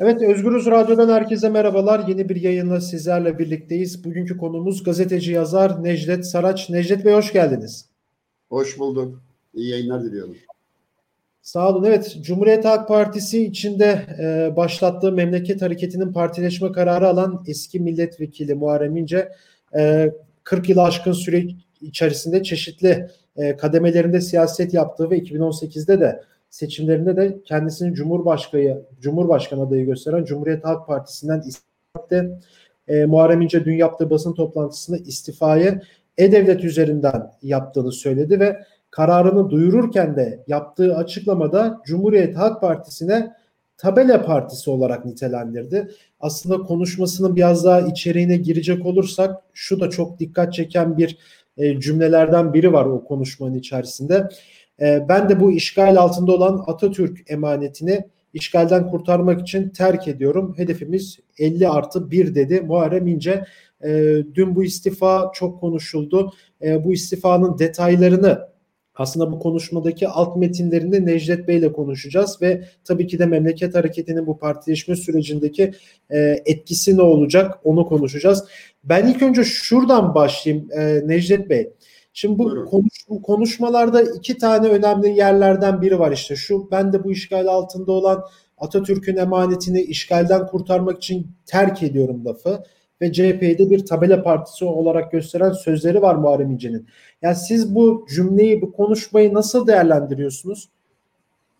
Evet Özgürüz Radyo'dan herkese merhabalar. Yeni bir yayınla sizlerle birlikteyiz. Bugünkü konumuz gazeteci yazar Necdet Saraç. Necdet Bey hoş geldiniz. Hoş bulduk. İyi yayınlar diliyorum. Sağ olun. Evet, Cumhuriyet Halk Partisi içinde e, başlattığı memleket hareketinin partileşme kararı alan eski milletvekili Muharrem İnce e, 40 yılı aşkın süre içerisinde çeşitli e, kademelerinde siyaset yaptığı ve 2018'de de seçimlerinde de kendisini Cumhurbaşkanı Cumhurbaşkanı adayı gösteren Cumhuriyet Halk Partisi'nden istifa e, Muharrem İnce dün yaptığı basın toplantısında istifayı E-Devlet üzerinden yaptığını söyledi ve kararını duyururken de yaptığı açıklamada Cumhuriyet Halk Partisi'ne tabela partisi olarak nitelendirdi. Aslında konuşmasının biraz daha içeriğine girecek olursak şu da çok dikkat çeken bir e, cümlelerden biri var o konuşmanın içerisinde. E, ben de bu işgal altında olan Atatürk emanetini işgalden kurtarmak için terk ediyorum. Hedefimiz 50 artı 1 dedi Muharrem İnce. E, dün bu istifa çok konuşuldu. E, bu istifanın detaylarını aslında bu konuşmadaki alt metinlerinde Necdet Bey ile konuşacağız ve tabii ki de memleket hareketinin bu partileşme sürecindeki e, etkisi ne olacak onu konuşacağız. Ben ilk önce şuradan başlayayım e, Necdet Bey. Şimdi bu konuş, konuşmalarda iki tane önemli yerlerden biri var işte. Şu ben de bu işgal altında olan Atatürk'ün emanetini işgalden kurtarmak için terk ediyorum lafı ve CHP'de bir tabela partisi olarak gösteren sözleri var Muharrem İnce'nin. Yani siz bu cümleyi, bu konuşmayı nasıl değerlendiriyorsunuz?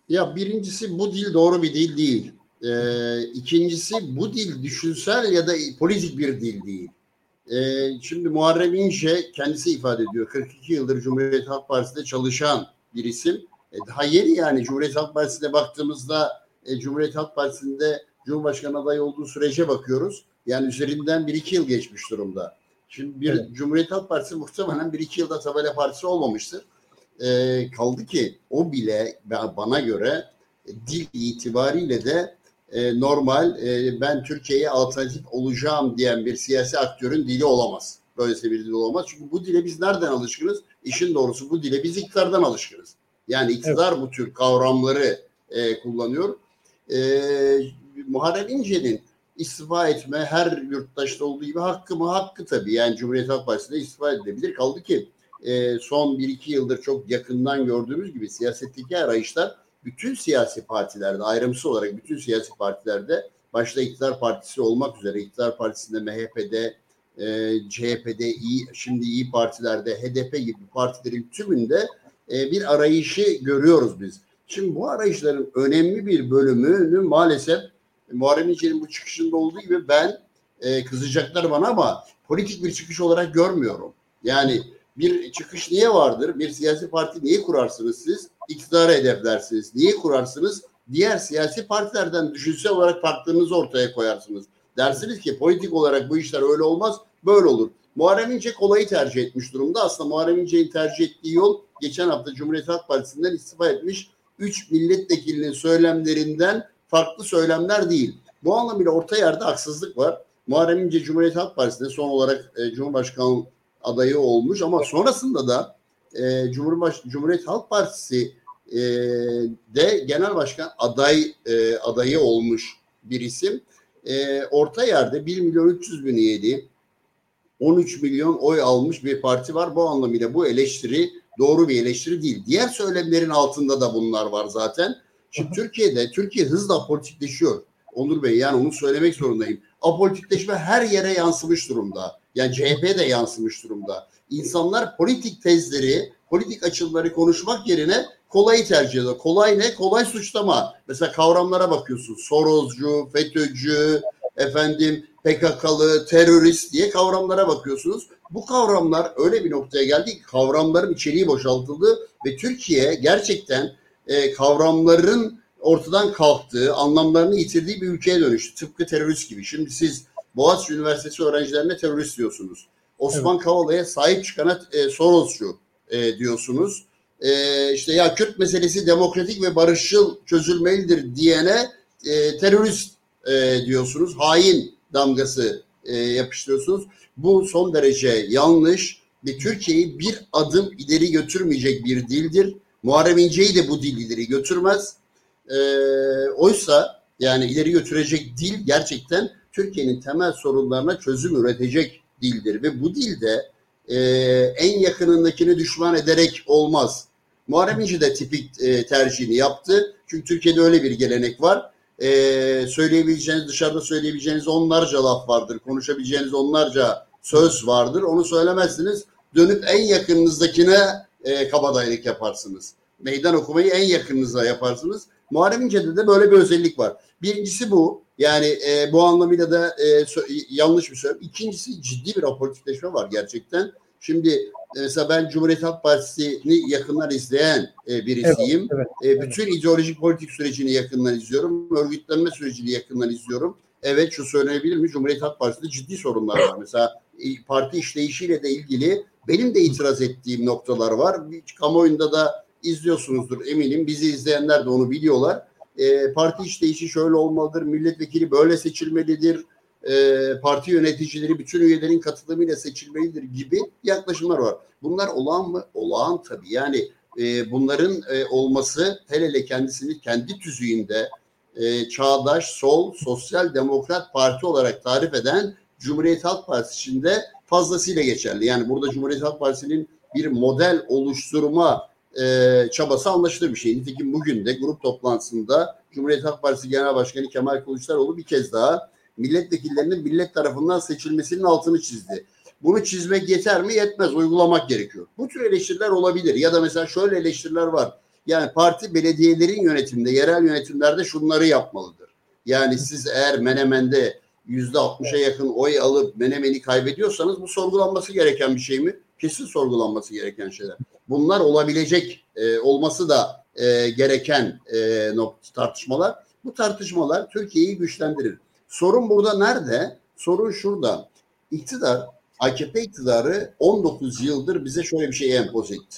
Ya birincisi bu dil doğru bir dil değil. Ee, ikincisi bu dil düşünsel ya da politik bir dil değil. Ee, şimdi Muharrem İnce kendisi ifade ediyor. 42 yıldır Cumhuriyet Halk Partisi'nde çalışan bir isim. E, daha yeni yani Cumhuriyet Halk Partisi'ne baktığımızda e, Cumhuriyet Halk Partisi'nde Cumhurbaşkanı adayı olduğu sürece bakıyoruz. Yani üzerinden bir iki yıl geçmiş durumda. Şimdi bir evet. Cumhuriyet Halk Partisi muhtemelen bir iki yılda tabela partisi olmamıştır. E, kaldı ki o bile bana göre dil itibariyle de e, normal e, ben Türkiye'ye alternatif olacağım diyen bir siyasi aktörün dili olamaz. Böylesi bir dil olamaz. Çünkü bu dile biz nereden alışkınız? İşin doğrusu bu dile biz iktidardan alışkınız. Yani iktidar evet. bu tür kavramları e, kullanıyor. E, Muharrem İnce'nin istifa etme her yurttaşta olduğu gibi hakkı mı? Hakkı tabii. Yani Cumhuriyet Halk Partisi'nde istifa edilebilir. Kaldı ki e, son bir iki yıldır çok yakından gördüğümüz gibi siyasetteki arayışlar bütün siyasi partilerde ayrımsız olarak bütün siyasi partilerde başta iktidar partisi olmak üzere iktidar partisinde MHP'de e, CHP'de iyi şimdi iyi partilerde HDP gibi partilerin tümünde e, bir arayışı görüyoruz biz. Şimdi bu arayışların önemli bir bölümünü maalesef Muharrem İnce'nin bu çıkışında olduğu gibi ben e, kızacaklar bana ama politik bir çıkış olarak görmüyorum. Yani bir çıkış niye vardır? Bir siyasi parti niye kurarsınız siz? İktidara hedeflersiniz. Niye kurarsınız? Diğer siyasi partilerden düşünsel olarak farklılığınızı ortaya koyarsınız. Dersiniz ki politik olarak bu işler öyle olmaz, böyle olur. Muharrem İnce kolayı tercih etmiş durumda. Aslında Muharrem İnce'nin tercih ettiği yol geçen hafta Cumhuriyet Halk Partisi'nden istifa etmiş 3 milletvekilinin söylemlerinden farklı söylemler değil. Bu anlamıyla orta yerde haksızlık var. Muharrem İnce Cumhuriyet Halk Partisi'nde son olarak e, Cumhurbaşkanı adayı olmuş ama sonrasında da e, Cumhurbaş Cumhuriyet Halk Partisi e, de genel başkan aday e, adayı olmuş bir isim. E, orta yerde 1 milyon 300 bin üyeli 13 milyon oy almış bir parti var. Bu anlamıyla bu eleştiri doğru bir eleştiri değil. Diğer söylemlerin altında da bunlar var zaten. Şimdi Türkiye'de Türkiye hızla apolitikleşiyor. Onur Bey yani onu söylemek zorundayım. Apolitikleşme her yere yansımış durumda. Yani CHP de yansımış durumda. İnsanlar politik tezleri, politik açıları konuşmak yerine kolayı tercih ediyor. Kolay ne? Kolay suçlama. Mesela kavramlara bakıyorsun. Sorozcu, FETÖ'cü, efendim PKK'lı, terörist diye kavramlara bakıyorsunuz. Bu kavramlar öyle bir noktaya geldi ki kavramların içeriği boşaltıldı ve Türkiye gerçekten e, kavramların ortadan kalktığı, anlamlarını yitirdiği bir ülkeye dönüştü. Tıpkı terörist gibi. Şimdi siz Boğaziçi Üniversitesi öğrencilerine terörist diyorsunuz. Osman evet. Kavala'ya sahip çıkana e, Sorosçu e, diyorsunuz. E, işte ya Kürt meselesi demokratik ve barışçıl çözülmelidir diyene e, terörist e, diyorsunuz. Hain damgası e, yapıştırıyorsunuz. Bu son derece yanlış ve Türkiye'yi bir adım ileri götürmeyecek bir dildir. Muharrem İnce'yi de bu dil ileri götürmez. E, oysa Yani ileri götürecek dil gerçekten Türkiye'nin temel sorunlarına çözüm üretecek dildir ve bu dilde e, en yakınındakini düşman ederek olmaz. Muharrem İnce de tipik e, tercihini yaptı. Çünkü Türkiye'de öyle bir gelenek var. E, söyleyebileceğiniz, dışarıda söyleyebileceğiniz onlarca laf vardır. Konuşabileceğiniz onlarca söz vardır. Onu söylemezsiniz. Dönüp en yakınınızdakine e, kabadayılık yaparsınız. Meydan okumayı en yakınınıza yaparsınız. Muharrem İnce'de de böyle bir özellik var. Birincisi bu. Yani e, bu anlamıyla da e, yanlış bir söylem. İkincisi ciddi bir apolitikleşme var gerçekten. Şimdi e, mesela ben Cumhuriyet Halk Partisi'ni yakından izleyen e, birisiyim. Evet, evet, e, bütün evet. ideolojik politik sürecini yakından izliyorum. Örgütlenme sürecini yakından izliyorum. Evet şu söylenebilir mi? Cumhuriyet Halk Partisi'nde ciddi sorunlar var. Mesela parti işleyişiyle de ilgili benim de itiraz ettiğim noktalar var. Kamuoyunda da izliyorsunuzdur eminim. Bizi izleyenler de onu biliyorlar. E, parti işleyişi şöyle olmalıdır. Milletvekili böyle seçilmelidir. E, parti yöneticileri bütün üyelerin katılımıyla seçilmelidir gibi yaklaşımlar var. Bunlar olağan mı? Olağan tabii. Yani e, bunların e, olması hele hele kendisini kendi tüzüğünde e, çağdaş, sol, sosyal demokrat parti olarak tarif eden Cumhuriyet Halk Partisi içinde fazlasıyla geçerli. Yani burada Cumhuriyet Halk Partisi'nin bir model oluşturma e, çabası anlaşılır bir şey. Nitekim bugün de grup toplantısında Cumhuriyet Halk Partisi Genel Başkanı Kemal Kılıçdaroğlu bir kez daha milletvekillerinin millet tarafından seçilmesinin altını çizdi. Bunu çizmek yeter mi? Yetmez. Uygulamak gerekiyor. Bu tür eleştiriler olabilir. Ya da mesela şöyle eleştiriler var. Yani parti belediyelerin yönetiminde, yerel yönetimlerde şunları yapmalıdır. Yani siz eğer Menemen'de yüzde altmışa yakın oy alıp Menemen'i kaybediyorsanız bu sorgulanması gereken bir şey mi? Kesin sorgulanması gereken şeyler. Bunlar olabilecek e, olması da e, gereken e, nokta, tartışmalar. Bu tartışmalar Türkiye'yi güçlendirir. Sorun burada nerede? Sorun şurada. İktidar, AKP iktidarı 19 yıldır bize şöyle bir şey empoze etti.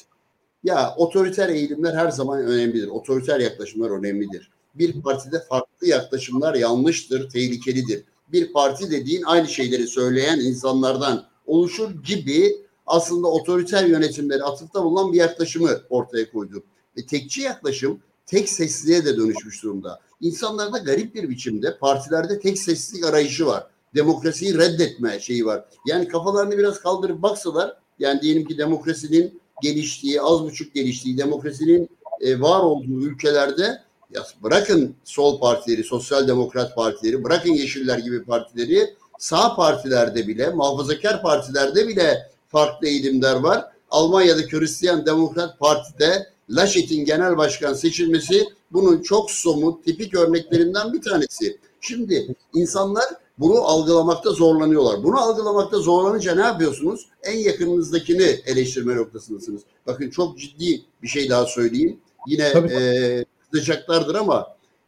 Ya otoriter eğilimler her zaman önemlidir. Otoriter yaklaşımlar önemlidir. Bir partide farklı yaklaşımlar yanlıştır, tehlikelidir. Bir parti dediğin aynı şeyleri söyleyen insanlardan oluşur gibi aslında otoriter yönetimleri atıfta bulunan bir yaklaşımı ortaya koydu. Ve tekçi yaklaşım tek sesliğe de dönüşmüş durumda. İnsanlarda garip bir biçimde partilerde tek seslilik arayışı var. Demokrasiyi reddetme şeyi var. Yani kafalarını biraz kaldırıp baksalar yani diyelim ki demokrasinin geliştiği, az buçuk geliştiği, demokrasinin e, var olduğu ülkelerde ya bırakın sol partileri, sosyal demokrat partileri, bırakın yeşiller gibi partileri sağ partilerde bile, muhafazakar partilerde bile farklı eğilimler var. Almanya'da Hristiyan Demokrat Parti'de Laschet'in genel başkan seçilmesi bunun çok somut, tipik örneklerinden bir tanesi. Şimdi insanlar bunu algılamakta zorlanıyorlar. Bunu algılamakta zorlanınca ne yapıyorsunuz? En yakınınızdakini eleştirme noktasındasınız. Bakın çok ciddi bir şey daha söyleyeyim. Yine e, kızacaklardır ama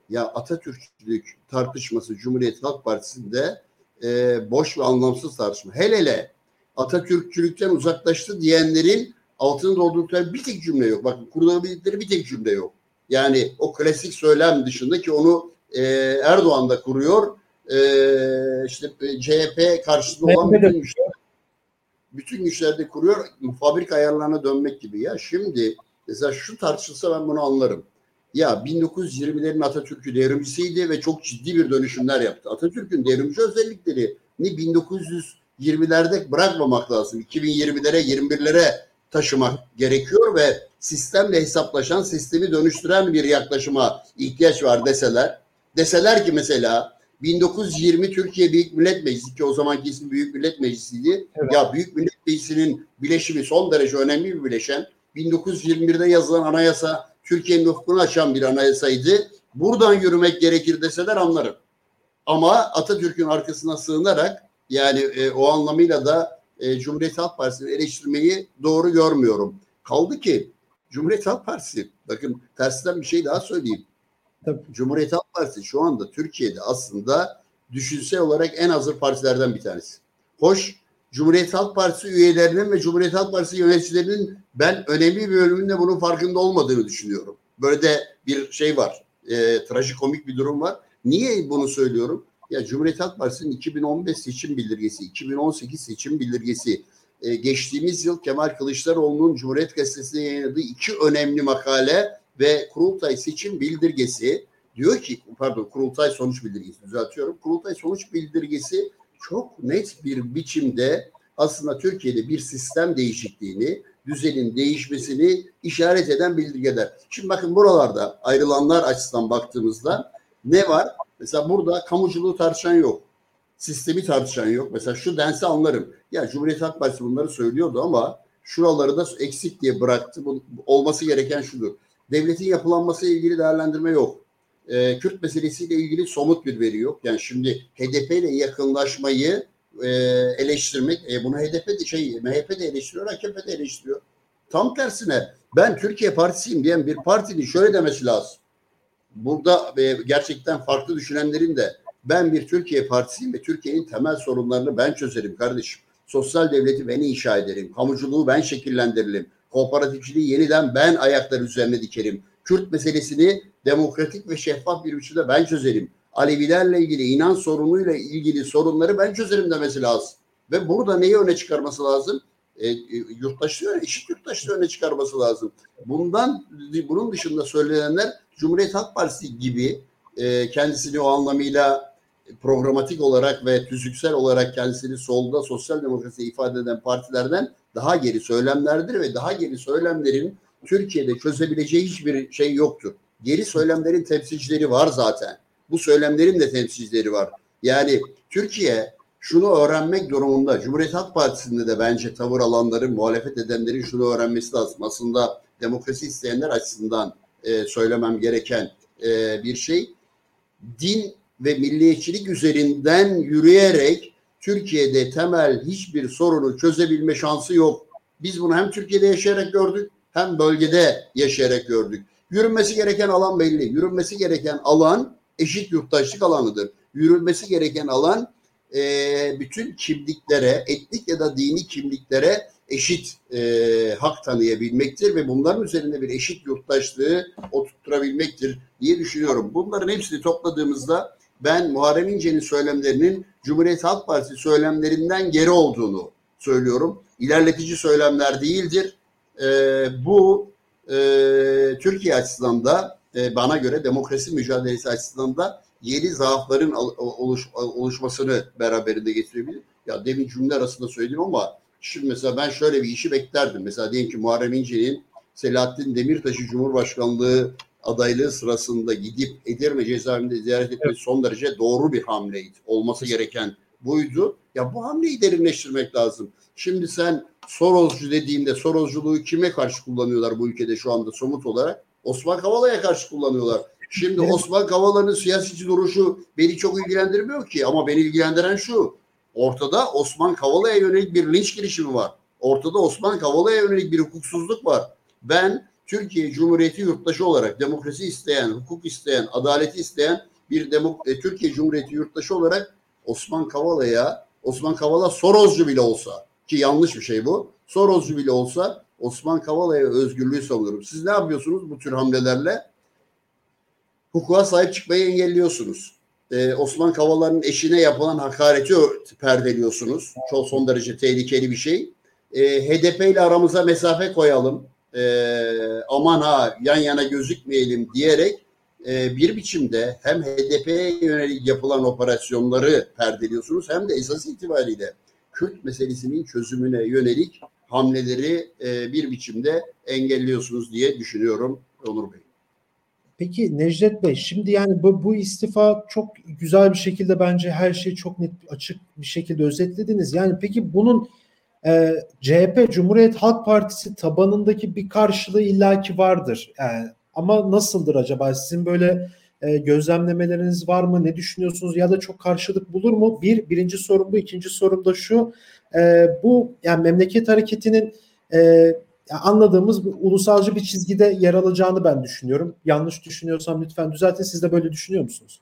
ya Atatürkçülük tartışması Cumhuriyet Halk Partisi'nde e, boş ve anlamsız tartışma. Hele hele Atatürkçülükten uzaklaştı diyenlerin altını doldurdukları bir tek cümle yok. Bakın kurulabildikleri bir tek cümle yok. Yani o klasik söylem dışında ki onu e, Erdoğan da kuruyor. E, işte e, CHP karşısında olan bütün güçler, bütün güçlerde kuruyor. Fabrika ayarlarına dönmek gibi. Ya şimdi mesela şu tartışılsa ben bunu anlarım. Ya 1920'lerin Atatürk'ü devrimcisiydi ve çok ciddi bir dönüşümler yaptı. Atatürk'ün devrimci özellikleri ni 1900 20'lerde bırakmamak lazım. 2020'lere 21'lere taşımak gerekiyor ve sistemle hesaplaşan, sistemi dönüştüren bir yaklaşıma ihtiyaç var deseler. Deseler ki mesela 1920 Türkiye Büyük Millet Meclisi ki o zamanki ismi Büyük Millet Meclisi'ydi. Evet. Ya Büyük Millet Meclisi'nin bileşimi son derece önemli bir bileşen. 1921'de yazılan anayasa Türkiye'nin ufkunu açan bir anayasaydı. Buradan yürümek gerekir deseler anlarım. Ama Atatürk'ün arkasına sığınarak yani e, o anlamıyla da e, Cumhuriyet Halk Partisi'ni eleştirmeyi doğru görmüyorum. Kaldı ki Cumhuriyet Halk Partisi, bakın tersinden bir şey daha söyleyeyim. Tabii. Cumhuriyet Halk Partisi şu anda Türkiye'de aslında düşünsel olarak en hazır partilerden bir tanesi. Hoş, Cumhuriyet Halk Partisi üyelerinin ve Cumhuriyet Halk Partisi yöneticilerinin ben önemli bir bölümünde bunun farkında olmadığını düşünüyorum. Böyle de bir şey var. E, trajikomik bir durum var. Niye bunu söylüyorum? Ya Cumhuriyet Halk Partisi'nin 2015 seçim bildirgesi, 2018 seçim bildirgesi, e, geçtiğimiz yıl Kemal Kılıçdaroğlu'nun Cumhuriyet Gazetesi'nde yayınladığı iki önemli makale ve kurultay seçim bildirgesi diyor ki pardon kurultay sonuç bildirgesi düzeltiyorum. Kurultay sonuç bildirgesi çok net bir biçimde aslında Türkiye'de bir sistem değişikliğini, düzenin değişmesini işaret eden bildirgeler. Şimdi bakın buralarda ayrılanlar açısından baktığımızda ne var? Mesela burada kamuculuğu tartışan yok. Sistemi tartışan yok. Mesela şu dense anlarım. Ya Cumhuriyet Halk Partisi bunları söylüyordu ama şuraları da eksik diye bıraktı. Bu, olması gereken şudur. Devletin yapılanması ile ilgili değerlendirme yok. Ee, Kürt meselesiyle ilgili somut bir veri yok. Yani şimdi HDP ile yakınlaşmayı e, eleştirmek, e, bunu HDP de şey MHP de eleştiriyor, AKP de eleştiriyor. Tam tersine ben Türkiye Partisiyim diyen bir partinin şöyle demesi lazım. Burada e, gerçekten farklı düşünenlerin de ben bir Türkiye Partisiyim ve Türkiye'nin temel sorunlarını ben çözerim kardeşim. Sosyal devleti ben inşa ederim. Kamuculuğu ben şekillendiririm. Kooperatifçiliği yeniden ben ayaklar üzerine dikerim. Kürt meselesini demokratik ve şeffaf bir biçimde ben çözerim. Alevilerle ilgili inan sorunuyla ilgili sorunları ben çözerim demesi lazım. Ve burada neyi öne çıkarması lazım? E, e, yurttaşlığı, eşit yurttaşlığı öne çıkarması lazım. Bundan bunun dışında söylenenler Cumhuriyet Halk Partisi gibi e, kendisini o anlamıyla programatik olarak ve tüzüksel olarak kendisini solda sosyal demokrasi ifade eden partilerden daha geri söylemlerdir ve daha geri söylemlerin Türkiye'de çözebileceği hiçbir şey yoktur. Geri söylemlerin temsilcileri var zaten. Bu söylemlerin de temsilcileri var. Yani Türkiye şunu öğrenmek durumunda. Cumhuriyet Halk Partisi'nde de bence tavır alanların, muhalefet edenlerin şunu öğrenmesi lazım. Aslında demokrasi isteyenler açısından e, söylemem gereken e, bir şey. Din ve milliyetçilik üzerinden yürüyerek Türkiye'de temel hiçbir sorunu çözebilme şansı yok. Biz bunu hem Türkiye'de yaşayarak gördük hem bölgede yaşayarak gördük. Yürünmesi gereken alan belli. Yürünmesi gereken alan eşit yurttaşlık alanıdır. Yürünmesi gereken alan e, bütün kimliklere, etnik ya da dini kimliklere eşit e, hak tanıyabilmektir ve bunların üzerinde bir eşit yurttaşlığı oturtturabilmektir diye düşünüyorum. Bunların hepsini topladığımızda ben Muharrem İnce'nin söylemlerinin Cumhuriyet Halk Partisi söylemlerinden geri olduğunu söylüyorum. İlerletici söylemler değildir. E, bu e, Türkiye açısından da e, bana göre demokrasi mücadelesi açısından da yeni zaafların oluş, oluşmasını beraberinde getirebilir. Ya demin cümle arasında söyledim ama şimdi mesela ben şöyle bir işi beklerdim. Mesela diyelim ki Muharrem İnce'nin Selahattin Demirtaş'ı Cumhurbaşkanlığı adaylığı sırasında gidip Edirne cezaevinde ziyaret etmesi evet. son derece doğru bir hamleydi. Olması gereken buydu. Ya bu hamleyi derinleştirmek lazım. Şimdi sen Soroscu dediğinde Sorosculuğu kime karşı kullanıyorlar bu ülkede şu anda somut olarak? Osman Kavala'ya karşı kullanıyorlar. Şimdi. Osman Kavala'nın siyasi duruşu beni çok ilgilendirmiyor ki ama beni ilgilendiren şu. Ortada Osman Kavala'ya yönelik bir linç girişimi var. Ortada Osman Kavala'ya yönelik bir hukuksuzluk var. Ben Türkiye Cumhuriyeti yurttaşı olarak demokrasi isteyen, hukuk isteyen, adaleti isteyen bir demok e, Türkiye Cumhuriyeti yurttaşı olarak Osman Kavala'ya, Osman Kavala Soroscu bile olsa ki yanlış bir şey bu. Soroscu bile olsa Osman Kavala'ya özgürlüğü savunurum. Siz ne yapıyorsunuz bu tür hamlelerle? Hukuka sahip çıkmayı engelliyorsunuz. Ee, Osman Kavala'nın eşine yapılan hakareti perdeliyorsunuz. Çok son derece tehlikeli bir şey. Ee, HDP ile aramıza mesafe koyalım. Ee, aman ha yan yana gözükmeyelim diyerek e, bir biçimde hem HDP'ye yönelik yapılan operasyonları perdeliyorsunuz hem de esas itibariyle Kürt meselesinin çözümüne yönelik hamleleri e, bir biçimde engelliyorsunuz diye düşünüyorum Onur Bey. Peki Necdet Bey şimdi yani bu, bu istifa çok güzel bir şekilde bence her şeyi çok net açık bir şekilde özetlediniz. Yani peki bunun e, CHP Cumhuriyet Halk Partisi tabanındaki bir karşılığı illaki vardır. Yani, ama nasıldır acaba? Sizin böyle e, gözlemlemeleriniz var mı? Ne düşünüyorsunuz? Ya da çok karşılık bulur mu? Bir, birinci sorun bu. ikinci sorum da şu. E, bu yani memleket hareketinin e, anladığımız bir, ulusalcı bir çizgide yer alacağını ben düşünüyorum. Yanlış düşünüyorsam lütfen düzeltin. Siz de böyle düşünüyor musunuz?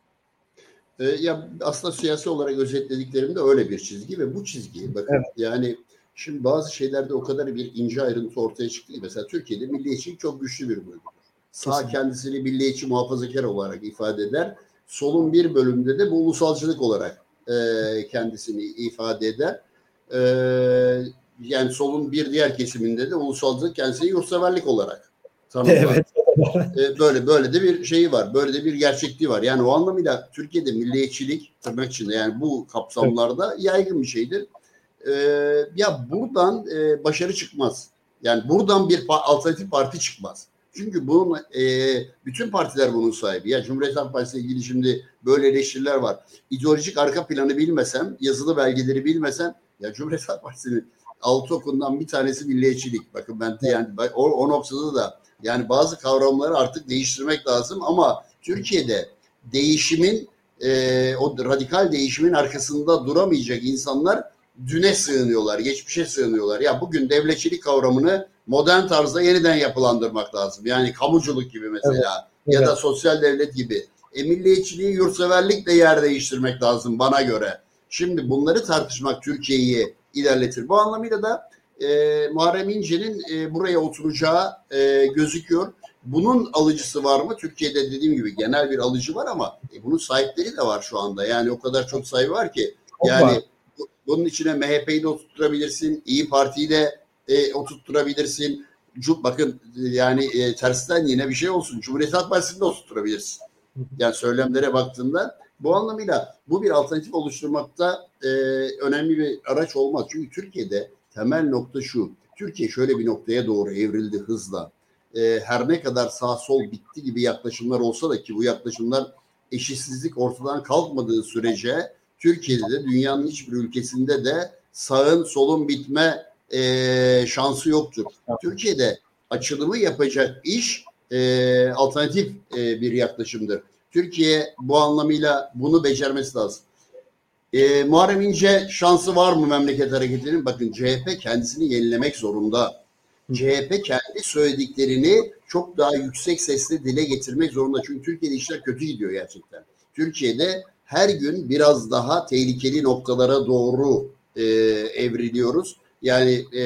E, ya aslında siyasi olarak özetlediklerimde öyle bir çizgi ve bu çizgi bakın evet. yani şimdi bazı şeylerde o kadar bir ince ayrıntı ortaya çıktı ki mesela Türkiye'de milliyetçilik çok güçlü bir bölümdür. Sağ Kesinlikle. kendisini milliyetçi muhafazakar olarak ifade eder. Solun bir bölümünde de bu ulusalcılık olarak e, kendisini ifade eder. E, yani solun bir diğer kesiminde de ulusalcılık kendisini yurtseverlik olarak tanımlar. Evet. e, böyle böyle de bir şeyi var. Böyle de bir gerçekliği var. Yani o anlamıyla Türkiye'de milliyetçilik tırnak içinde yani bu kapsamlarda yaygın bir şeydir. E, ya buradan e, başarı çıkmaz. Yani buradan bir alternatif parti çıkmaz. Çünkü bunun e, bütün partiler bunun sahibi. Ya Cumhuriyet Halk Partisi ile ilgili şimdi böyle eleştiriler var. İdeolojik arka planı bilmesem, yazılı belgeleri bilmesem ya Cumhuriyet Halk Partisi'nin altı okundan bir tanesi milliyetçilik. Bakın ben de yani o, o noktada da yani bazı kavramları artık değiştirmek lazım ama Türkiye'de değişimin e, o radikal değişimin arkasında duramayacak insanlar düne sığınıyorlar, geçmişe sığınıyorlar. Ya bugün devletçilik kavramını modern tarzda yeniden yapılandırmak lazım. Yani kamuculuk gibi mesela evet. ya da sosyal devlet gibi. E, milliyetçiliği yurtseverlikle yer değiştirmek lazım bana göre. Şimdi bunları tartışmak Türkiye'yi ilerletir. Bu anlamıyla da e, Muharrem İnce'nin e, buraya oturacağı e, gözüküyor. Bunun alıcısı var mı? Türkiye'de dediğim gibi genel bir alıcı var ama e, bunun sahipleri de var şu anda. Yani o kadar çok sahibi var ki. Yani bu, bunun içine MHP'yi de oturtturabilirsin, İyi Parti'yi de e, oturtturabilirsin. Bakın yani e, tersten yine bir şey olsun. Cumhuriyet Halk Partisi'ni de oturtturabilirsin. Yani söylemlere baktığında bu anlamıyla bu bir alternatif oluşturmakta e, önemli bir araç olmaz. Çünkü Türkiye'de temel nokta şu. Türkiye şöyle bir noktaya doğru evrildi hızla. E, her ne kadar sağ sol bitti gibi yaklaşımlar olsa da ki bu yaklaşımlar eşitsizlik ortadan kalkmadığı sürece Türkiye'de de dünyanın hiçbir ülkesinde de sağın solun bitme e, şansı yoktur. Türkiye'de açılımı yapacak iş e, alternatif e, bir yaklaşımdır. Türkiye bu anlamıyla bunu becermesi lazım. E, Muharrem İnce şansı var mı memleket hareketinin? Bakın CHP kendisini yenilemek zorunda. CHP kendi söylediklerini çok daha yüksek sesle dile getirmek zorunda. Çünkü Türkiye'de işler kötü gidiyor gerçekten. Türkiye'de her gün biraz daha tehlikeli noktalara doğru e, evriliyoruz. Yani e,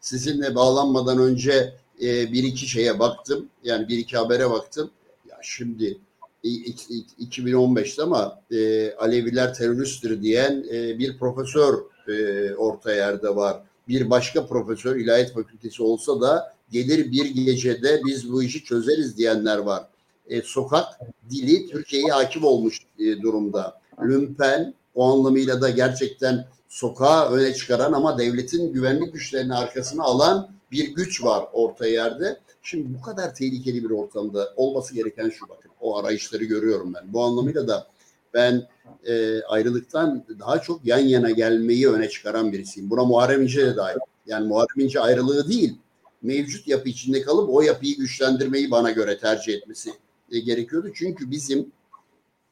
sizinle bağlanmadan önce e, bir iki şeye baktım. Yani bir iki habere baktım. Ya şimdi 2015'te ama e, Aleviler teröristtir diyen e, bir profesör e, orta yerde var. Bir başka profesör ilahiyat fakültesi olsa da gelir bir gecede biz bu işi çözeriz diyenler var. E, sokak dili Türkiye'ye hakim olmuş e, durumda. Lümpen o anlamıyla da gerçekten sokağa öne çıkaran ama devletin güvenlik güçlerini arkasına alan bir güç var orta yerde. Şimdi bu kadar tehlikeli bir ortamda olması gereken şu bakın. O arayışları görüyorum ben. Bu anlamıyla da ben e, ayrılıktan daha çok yan yana gelmeyi öne çıkaran birisiyim. Buna Muharrem İnce de dahil. Yani Muharrem İnce ayrılığı değil, mevcut yapı içinde kalıp o yapıyı güçlendirmeyi bana göre tercih etmesi e, gerekiyordu. Çünkü bizim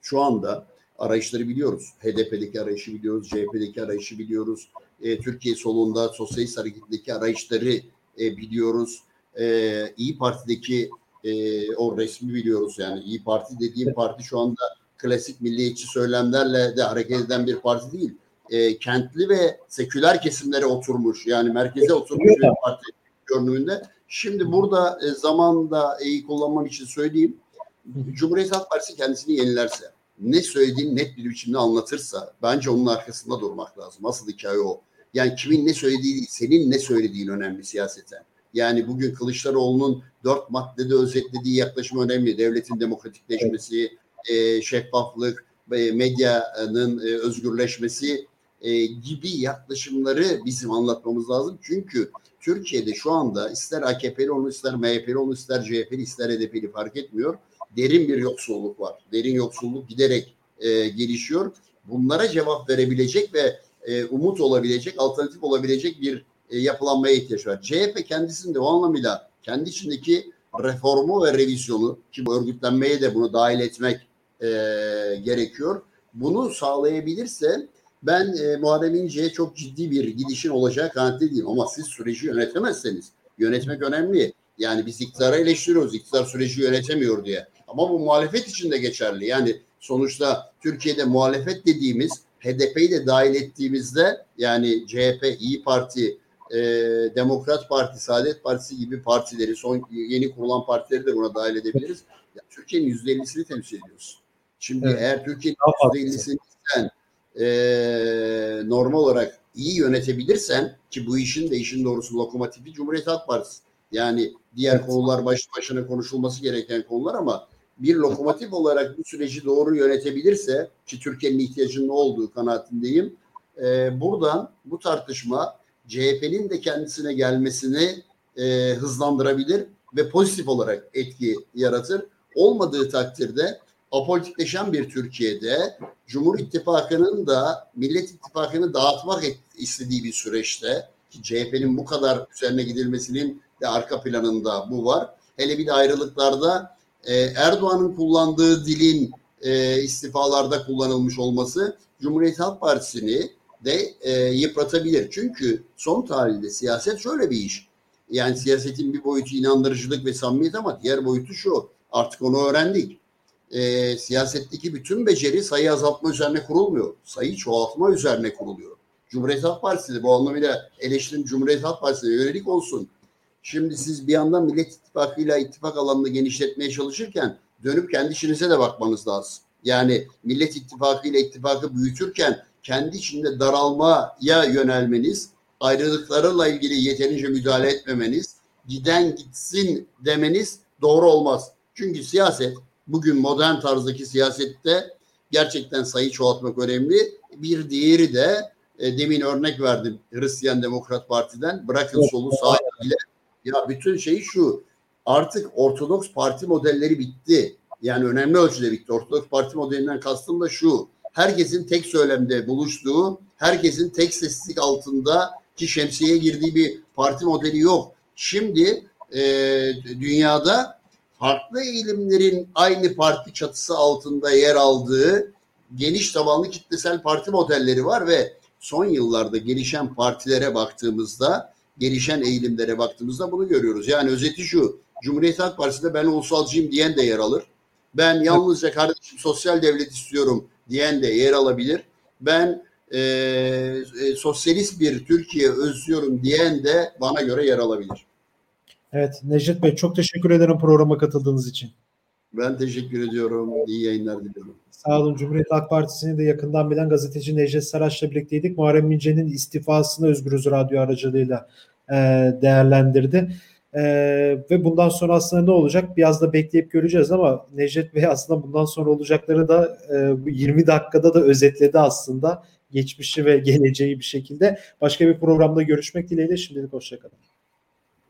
şu anda arayışları biliyoruz. HDP'deki arayışı biliyoruz, CHP'deki arayışı biliyoruz. E, Türkiye solunda sosyalist hareketindeki arayışları e, biliyoruz e, İyi Parti'deki e, o resmi biliyoruz yani İyi Parti dediğim parti şu anda klasik milliyetçi söylemlerle de hareket eden bir parti değil. E, kentli ve seküler kesimlere oturmuş yani merkeze oturmuş bir parti görünümünde. Şimdi burada e, zamanda iyi kullanmam için söyleyeyim. Cumhuriyet Halk Partisi kendisini yenilerse, ne söylediğini net bir biçimde anlatırsa bence onun arkasında durmak lazım. Asıl hikaye o. Yani kimin ne söylediği senin ne söylediğin önemli siyaseten. Yani bugün Kılıçdaroğlu'nun dört maddede özetlediği yaklaşım önemli. Devletin demokratikleşmesi, e, şeffaflık, e, medyanın e, özgürleşmesi e, gibi yaklaşımları bizim anlatmamız lazım. Çünkü Türkiye'de şu anda ister AKP'li onu ister MHP'li onu ister CHP'li ister HDP'li fark etmiyor. Derin bir yoksulluk var. Derin yoksulluk giderek e, gelişiyor. Bunlara cevap verebilecek ve e, umut olabilecek, alternatif olabilecek bir e, yapılanmaya ihtiyaç var. CHP kendisinde o anlamıyla kendi içindeki reformu ve revizyonu ki bu örgütlenmeye de bunu dahil etmek e, gerekiyor. Bunu sağlayabilirse ben e, Muharrem İnce'ye çok ciddi bir gidişin olacağı kanaatindeyim. Ama siz süreci yönetemezseniz yönetmek önemli. Yani biz iktidara eleştiriyoruz. İktidar süreci yönetemiyor diye. Ama bu muhalefet için de geçerli. Yani sonuçta Türkiye'de muhalefet dediğimiz HDP'yi de dahil ettiğimizde yani CHP, İyi Parti, e, Demokrat Parti, Saadet Partisi gibi partileri, son yeni kurulan partileri de buna dahil edebiliriz. Ya, Türkiye'nin yüzde ellisini temsil ediyorsun. Şimdi evet. eğer Türkiye'nin yüzde ellisini sen e, normal olarak iyi yönetebilirsen ki bu işin de işin doğrusu lokomotifi Cumhuriyet Halk Partisi. Yani diğer konular baş başına konuşulması gereken konular ama bir lokomotif olarak bu süreci doğru yönetebilirse ki Türkiye'nin ihtiyacının olduğu kanaatindeyim. E, buradan bu tartışma CHP'nin de kendisine gelmesini e, hızlandırabilir ve pozitif olarak etki yaratır. Olmadığı takdirde apolitikleşen bir Türkiye'de Cumhur İttifakı'nın da Millet İttifakı'nı dağıtmak istediği bir süreçte ki CHP'nin bu kadar üzerine gidilmesinin de arka planında bu var. Hele bir de ayrılıklarda e, Erdoğan'ın kullandığı dilin e, istifalarda kullanılmış olması Cumhuriyet Halk Partisi'ni de e, yıpratabilir. Çünkü son tarihte siyaset şöyle bir iş. Yani siyasetin bir boyutu inandırıcılık ve samimiyet ama diğer boyutu şu. Artık onu öğrendik. E, siyasetteki bütün beceri sayı azaltma üzerine kurulmuyor. Sayı çoğaltma üzerine kuruluyor. Cumhuriyet Halk Partisi bu anlamıyla eleştirim Cumhuriyet Halk Partisi'ne yönelik olsun. Şimdi siz bir yandan Millet İttifakı'yla ittifak alanını genişletmeye çalışırken dönüp kendi işinize de bakmanız lazım. Yani Millet İttifakı ittifakı büyütürken kendi içinde daralmaya yönelmeniz, ayrılıklarla ilgili yeterince müdahale etmemeniz, giden gitsin demeniz doğru olmaz. Çünkü siyaset bugün modern tarzdaki siyasette gerçekten sayı çoğaltmak önemli. Bir diğeri de e, demin örnek verdim Hristiyan Demokrat Parti'den bırakın solu sağ ile ya bütün şey şu artık Ortodoks parti modelleri bitti. Yani önemli ölçüde bitti. Ortodoks parti modelinden kastım da şu. Herkesin tek söylemde buluştuğu, herkesin tek seslik altında ki şemsiye girdiği bir parti modeli yok. Şimdi e, dünyada farklı eğilimlerin aynı parti çatısı altında yer aldığı geniş tabanlı kitlesel parti modelleri var ve son yıllarda gelişen partilere baktığımızda gelişen eğilimlere baktığımızda bunu görüyoruz. Yani özeti şu. Cumhuriyet Halk Partisi'nde ben ulusalcıyım diyen de yer alır. Ben yalnızca kardeşim sosyal devlet istiyorum diyen de yer alabilir. Ben e, e, sosyalist bir Türkiye özlüyorum diyen de bana göre yer alabilir. Evet Necdet Bey çok teşekkür ederim programa katıldığınız için. Ben teşekkür ediyorum. İyi yayınlar diliyorum. Sağ olun. Cumhuriyet Halk Partisi'ni de yakından bilen gazeteci Necdet Saraç'la birlikteydik. Muharrem İnce'nin istifasını Özgürüz Radyo aracılığıyla e, değerlendirdi. E, ve bundan sonra aslında ne olacak? Biraz da bekleyip göreceğiz ama Necdet Bey aslında bundan sonra olacakları da e, 20 dakikada da özetledi aslında. Geçmişi ve geleceği bir şekilde. Başka bir programda görüşmek dileğiyle. Şimdilik hoşçakalın.